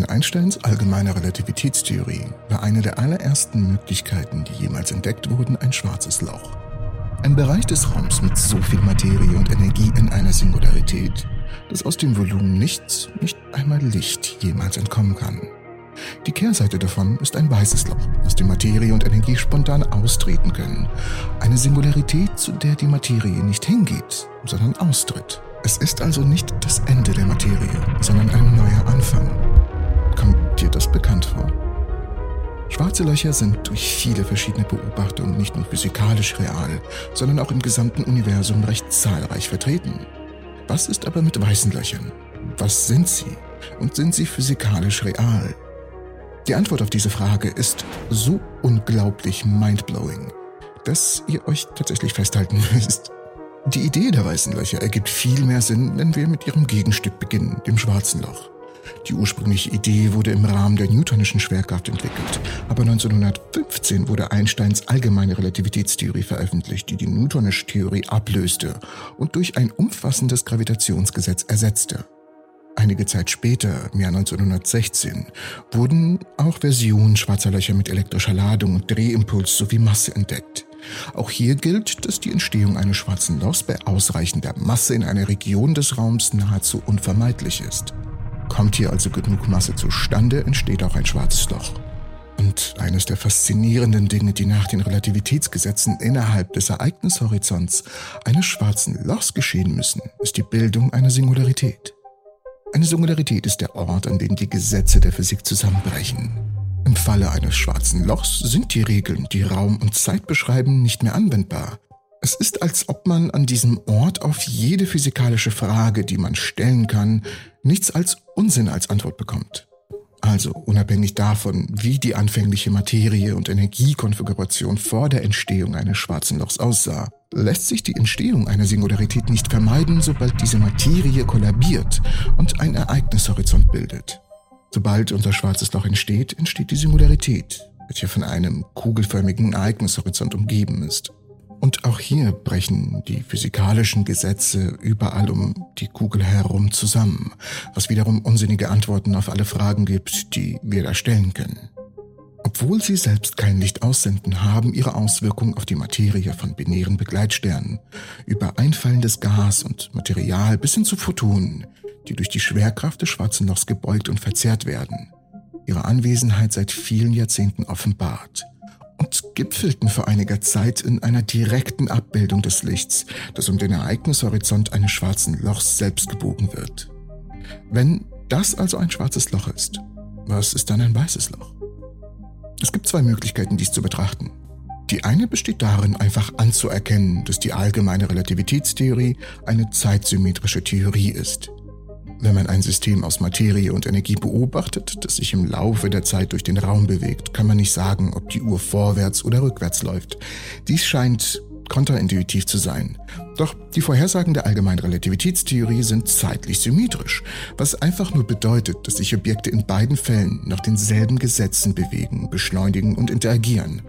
In Einsteins allgemeiner Relativitätstheorie war eine der allerersten Möglichkeiten, die jemals entdeckt wurden, ein schwarzes Loch. Ein Bereich des Raums mit so viel Materie und Energie in einer Singularität, dass aus dem Volumen nichts, nicht einmal Licht, jemals entkommen kann. Die Kehrseite davon ist ein weißes Loch, aus dem Materie und Energie spontan austreten können. Eine Singularität, zu der die Materie nicht hingeht, sondern austritt. Es ist also nicht das Ende der Materie, sondern ein neuer Anfang. Dir das bekannt vor? Schwarze Löcher sind durch viele verschiedene Beobachtungen nicht nur physikalisch real, sondern auch im gesamten Universum recht zahlreich vertreten. Was ist aber mit weißen Löchern? Was sind sie? Und sind sie physikalisch real? Die Antwort auf diese Frage ist so unglaublich mindblowing, dass ihr euch tatsächlich festhalten müsst. Die Idee der weißen Löcher ergibt viel mehr Sinn, wenn wir mit ihrem Gegenstück beginnen, dem schwarzen Loch. Die ursprüngliche Idee wurde im Rahmen der Newtonischen Schwerkraft entwickelt, aber 1915 wurde Einsteins allgemeine Relativitätstheorie veröffentlicht, die die Newtonische Theorie ablöste und durch ein umfassendes Gravitationsgesetz ersetzte. Einige Zeit später, im Jahr 1916, wurden auch Versionen schwarzer Löcher mit elektrischer Ladung und Drehimpuls sowie Masse entdeckt. Auch hier gilt, dass die Entstehung eines schwarzen Lochs bei ausreichender Masse in einer Region des Raums nahezu unvermeidlich ist. Kommt hier also genug Masse zustande, entsteht auch ein schwarzes Loch. Und eines der faszinierenden Dinge, die nach den Relativitätsgesetzen innerhalb des Ereignishorizonts eines schwarzen Lochs geschehen müssen, ist die Bildung einer Singularität. Eine Singularität ist der Ort, an dem die Gesetze der Physik zusammenbrechen. Im Falle eines schwarzen Lochs sind die Regeln, die Raum und Zeit beschreiben, nicht mehr anwendbar. Es ist, als ob man an diesem Ort auf jede physikalische Frage, die man stellen kann, nichts als Unsinn als Antwort bekommt. Also unabhängig davon, wie die anfängliche Materie- und Energiekonfiguration vor der Entstehung eines schwarzen Lochs aussah, lässt sich die Entstehung einer Singularität nicht vermeiden, sobald diese Materie kollabiert und ein Ereignishorizont bildet. Sobald unser schwarzes Loch entsteht, entsteht die Singularität, welche von einem kugelförmigen Ereignishorizont umgeben ist. Und auch hier brechen die physikalischen Gesetze überall um die Kugel herum zusammen, was wiederum unsinnige Antworten auf alle Fragen gibt, die wir da stellen können. Obwohl sie selbst kein Licht aussenden, haben ihre Auswirkungen auf die Materie von binären Begleitsternen über einfallendes Gas und Material bis hin zu Photonen, die durch die Schwerkraft des schwarzen Lochs gebeugt und verzerrt werden, ihre Anwesenheit seit vielen Jahrzehnten offenbart gipfelten vor einiger Zeit in einer direkten Abbildung des Lichts, das um den Ereignishorizont eines schwarzen Lochs selbst gebogen wird. Wenn das also ein schwarzes Loch ist, was ist dann ein weißes Loch? Es gibt zwei Möglichkeiten, dies zu betrachten. Die eine besteht darin, einfach anzuerkennen, dass die allgemeine Relativitätstheorie eine zeitsymmetrische Theorie ist. Wenn man ein System aus Materie und Energie beobachtet, das sich im Laufe der Zeit durch den Raum bewegt, kann man nicht sagen, ob die Uhr vorwärts oder rückwärts läuft. Dies scheint kontraintuitiv zu sein. Doch die Vorhersagen der allgemeinen Relativitätstheorie sind zeitlich symmetrisch, was einfach nur bedeutet, dass sich Objekte in beiden Fällen nach denselben Gesetzen bewegen, beschleunigen und interagieren.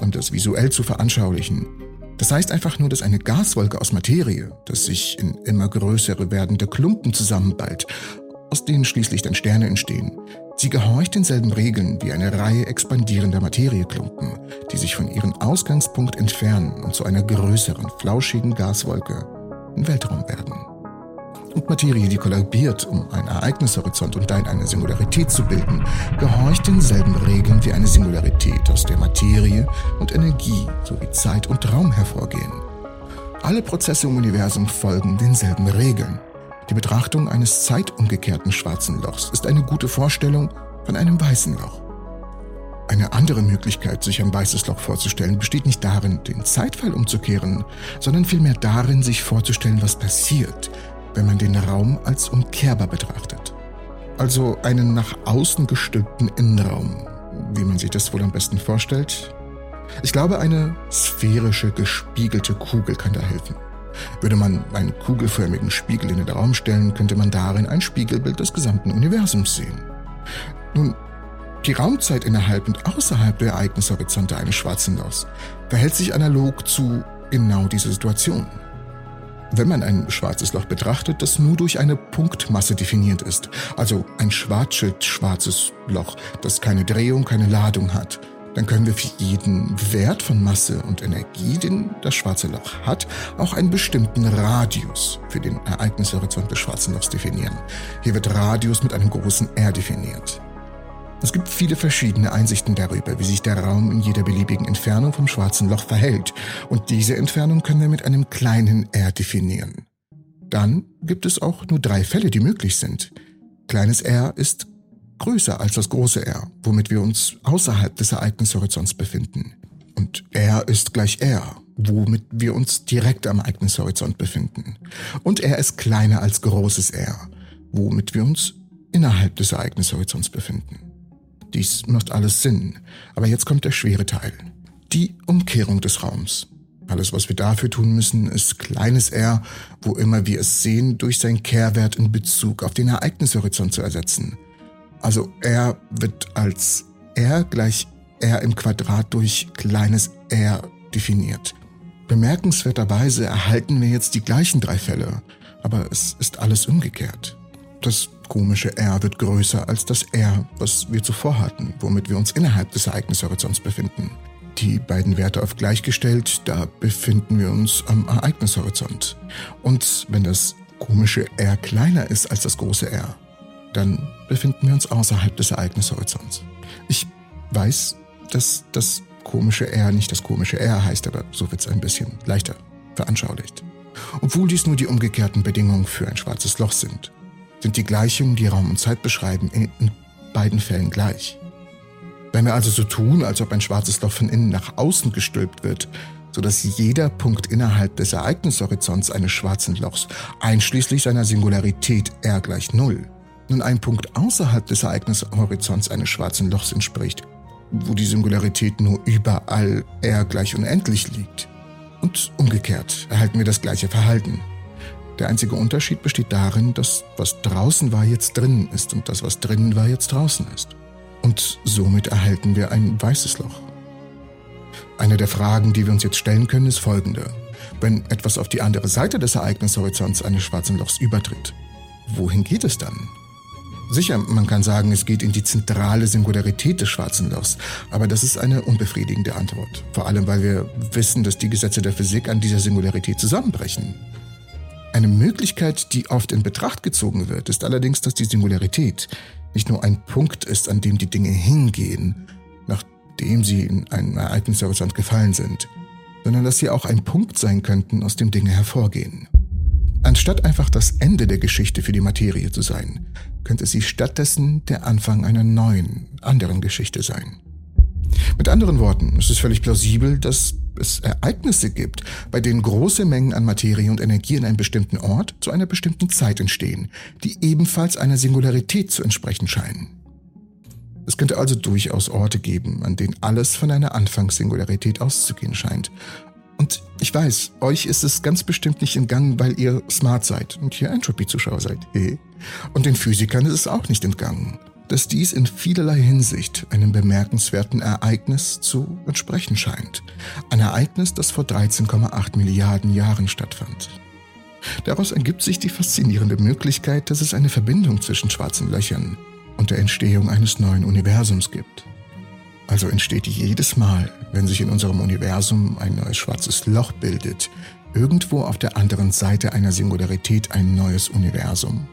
Um das visuell zu veranschaulichen, das heißt einfach nur, dass eine Gaswolke aus Materie, das sich in immer größere werdende Klumpen zusammenballt, aus denen schließlich dann Sterne entstehen. Sie gehorcht denselben Regeln wie eine Reihe expandierender Materieklumpen, die sich von ihrem Ausgangspunkt entfernen und zu einer größeren, flauschigen Gaswolke im Weltraum werden und Materie, die kollabiert, um einen Ereignishorizont und dann eine Singularität zu bilden, gehorcht denselben Regeln wie eine Singularität, aus der Materie und Energie sowie Zeit und Raum hervorgehen. Alle Prozesse im Universum folgen denselben Regeln. Die Betrachtung eines zeitumgekehrten schwarzen Lochs ist eine gute Vorstellung von einem weißen Loch. Eine andere Möglichkeit, sich ein weißes Loch vorzustellen, besteht nicht darin, den Zeitfall umzukehren, sondern vielmehr darin, sich vorzustellen, was passiert, wenn man den Raum als umkehrbar betrachtet. Also einen nach außen gestülpten Innenraum, wie man sich das wohl am besten vorstellt. Ich glaube, eine sphärische, gespiegelte Kugel kann da helfen. Würde man einen kugelförmigen Spiegel in den Raum stellen, könnte man darin ein Spiegelbild des gesamten Universums sehen. Nun, die Raumzeit innerhalb und außerhalb der Ereignishorizonte eines schwarzen Lochs verhält sich analog zu genau dieser Situation. Wenn man ein schwarzes Loch betrachtet, das nur durch eine Punktmasse definiert ist. Also ein Schwarzschild-schwarzes Loch, das keine Drehung, keine Ladung hat. Dann können wir für jeden Wert von Masse und Energie, den das schwarze Loch hat, auch einen bestimmten Radius für den Ereignishorizont des schwarzen Lochs definieren. Hier wird Radius mit einem großen R definiert. Es gibt viele verschiedene Einsichten darüber, wie sich der Raum in jeder beliebigen Entfernung vom schwarzen Loch verhält. Und diese Entfernung können wir mit einem kleinen r definieren. Dann gibt es auch nur drei Fälle, die möglich sind. Kleines r ist größer als das große R, womit wir uns außerhalb des Ereignishorizonts befinden. Und R ist gleich R, womit wir uns direkt am Ereignishorizont befinden. Und R ist kleiner als großes R, womit wir uns innerhalb des Ereignishorizonts befinden. Dies macht alles Sinn. Aber jetzt kommt der schwere Teil. Die Umkehrung des Raums. Alles, was wir dafür tun müssen, ist kleines r, wo immer wir es sehen, durch seinen Kehrwert in Bezug auf den Ereignishorizont zu ersetzen. Also r wird als r gleich r im Quadrat durch kleines r definiert. Bemerkenswerterweise erhalten wir jetzt die gleichen drei Fälle, aber es ist alles umgekehrt. Das komische R wird größer als das R, was wir zuvor hatten, womit wir uns innerhalb des Ereignishorizonts befinden. Die beiden Werte auf gleichgestellt, da befinden wir uns am Ereignishorizont. Und wenn das komische R kleiner ist als das große R, dann befinden wir uns außerhalb des Ereignishorizonts. Ich weiß, dass das komische R nicht das komische R heißt, aber so wird es ein bisschen leichter veranschaulicht. Obwohl dies nur die umgekehrten Bedingungen für ein schwarzes Loch sind sind die Gleichungen, die Raum und Zeit beschreiben, in beiden Fällen gleich. Wenn wir also so tun, als ob ein schwarzes Loch von innen nach außen gestülpt wird, sodass jeder Punkt innerhalb des Ereignishorizonts eines schwarzen Lochs, einschließlich seiner Singularität R gleich Null, nun ein Punkt außerhalb des Ereignishorizonts eines schwarzen Lochs entspricht, wo die Singularität nur überall R gleich unendlich liegt. Und umgekehrt erhalten wir das gleiche Verhalten. Der einzige Unterschied besteht darin, dass was draußen war jetzt drinnen ist und das was drinnen war jetzt draußen ist. Und somit erhalten wir ein weißes Loch. Eine der Fragen, die wir uns jetzt stellen können, ist folgende. Wenn etwas auf die andere Seite des Ereignishorizonts eines schwarzen Lochs übertritt, wohin geht es dann? Sicher, man kann sagen, es geht in die zentrale Singularität des schwarzen Lochs, aber das ist eine unbefriedigende Antwort. Vor allem, weil wir wissen, dass die Gesetze der Physik an dieser Singularität zusammenbrechen. Eine Möglichkeit, die oft in Betracht gezogen wird, ist allerdings, dass die Singularität nicht nur ein Punkt ist, an dem die Dinge hingehen, nachdem sie in einen Ereignishorizont gefallen sind, sondern dass sie auch ein Punkt sein könnten, aus dem Dinge hervorgehen. Anstatt einfach das Ende der Geschichte für die Materie zu sein, könnte sie stattdessen der Anfang einer neuen, anderen Geschichte sein. Mit anderen Worten, es ist völlig plausibel, dass es Ereignisse gibt, bei denen große Mengen an Materie und Energie in einem bestimmten Ort zu einer bestimmten Zeit entstehen, die ebenfalls einer Singularität zu entsprechen scheinen. Es könnte also durchaus Orte geben, an denen alles von einer Anfangssingularität auszugehen scheint. Und ich weiß, euch ist es ganz bestimmt nicht entgangen, weil ihr smart seid und hier Entropy-Zuschauer seid. Und den Physikern ist es auch nicht entgangen dass dies in vielerlei Hinsicht einem bemerkenswerten Ereignis zu entsprechen scheint. Ein Ereignis, das vor 13,8 Milliarden Jahren stattfand. Daraus ergibt sich die faszinierende Möglichkeit, dass es eine Verbindung zwischen schwarzen Löchern und der Entstehung eines neuen Universums gibt. Also entsteht jedes Mal, wenn sich in unserem Universum ein neues schwarzes Loch bildet, irgendwo auf der anderen Seite einer Singularität ein neues Universum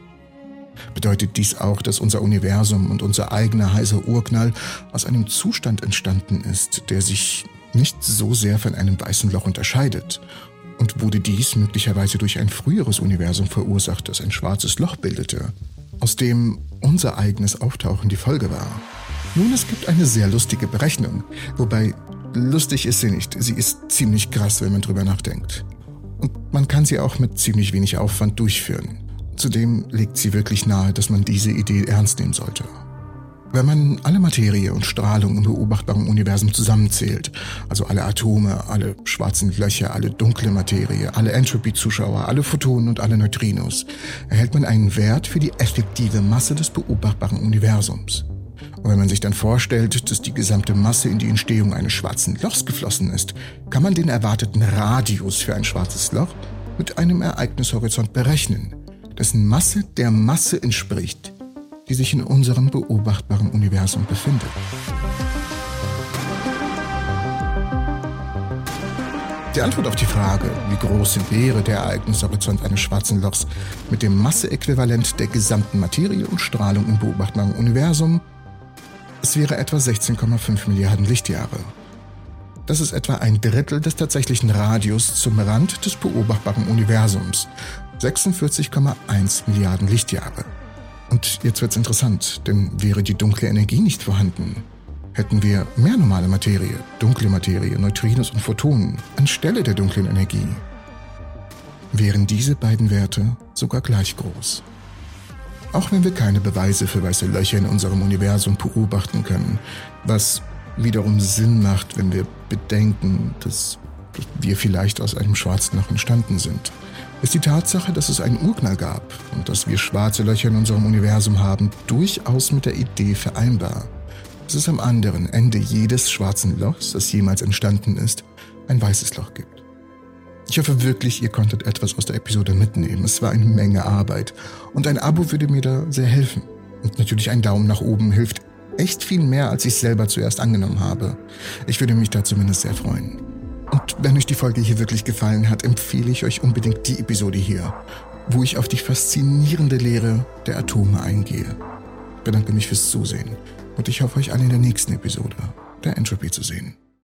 bedeutet dies auch, dass unser Universum und unser eigener heißer Urknall aus einem Zustand entstanden ist, der sich nicht so sehr von einem weißen Loch unterscheidet. Und wurde dies möglicherweise durch ein früheres Universum verursacht, das ein schwarzes Loch bildete, aus dem unser eigenes Auftauchen die Folge war. Nun, es gibt eine sehr lustige Berechnung, wobei lustig ist sie nicht, sie ist ziemlich krass, wenn man drüber nachdenkt. Und man kann sie auch mit ziemlich wenig Aufwand durchführen. Zudem legt sie wirklich nahe, dass man diese Idee ernst nehmen sollte. Wenn man alle Materie und Strahlung im beobachtbaren Universum zusammenzählt, also alle Atome, alle schwarzen Löcher, alle dunkle Materie, alle Entropy-Zuschauer, alle Photonen und alle Neutrinos, erhält man einen Wert für die effektive Masse des beobachtbaren Universums. Und wenn man sich dann vorstellt, dass die gesamte Masse in die Entstehung eines schwarzen Lochs geflossen ist, kann man den erwarteten Radius für ein schwarzes Loch mit einem Ereignishorizont berechnen, dessen Masse der Masse entspricht, die sich in unserem beobachtbaren Universum befindet. Die Antwort auf die Frage, wie groß wäre der Ereignishorizont eines schwarzen Lochs mit dem Masseäquivalent der gesamten Materie und Strahlung im beobachtbaren Universum, es wäre etwa 16,5 Milliarden Lichtjahre. Das ist etwa ein Drittel des tatsächlichen Radius zum Rand des beobachtbaren Universums. 46,1 Milliarden Lichtjahre. Und jetzt wird's interessant, denn wäre die dunkle Energie nicht vorhanden, hätten wir mehr normale Materie, dunkle Materie, Neutrinos und Photonen anstelle der dunklen Energie. Wären diese beiden Werte sogar gleich groß. Auch wenn wir keine Beweise für weiße Löcher in unserem Universum beobachten können, was wiederum Sinn macht, wenn wir bedenken, dass wir vielleicht aus einem schwarzen Loch entstanden sind, ist die Tatsache, dass es einen Urknall gab und dass wir schwarze Löcher in unserem Universum haben, durchaus mit der Idee vereinbar dass es am anderen Ende jedes schwarzen Lochs, das jemals entstanden ist, ein weißes Loch gibt. Ich hoffe wirklich, ihr konntet etwas aus der Episode mitnehmen. Es war eine Menge Arbeit und ein Abo würde mir da sehr helfen. Und natürlich ein Daumen nach oben hilft echt viel mehr, als ich selber zuerst angenommen habe. Ich würde mich da zumindest sehr freuen. Und wenn euch die Folge hier wirklich gefallen hat, empfehle ich euch unbedingt die Episode hier, wo ich auf die faszinierende Lehre der Atome eingehe. Ich bedanke mich fürs Zusehen und ich hoffe euch alle in der nächsten Episode der Entropy zu sehen.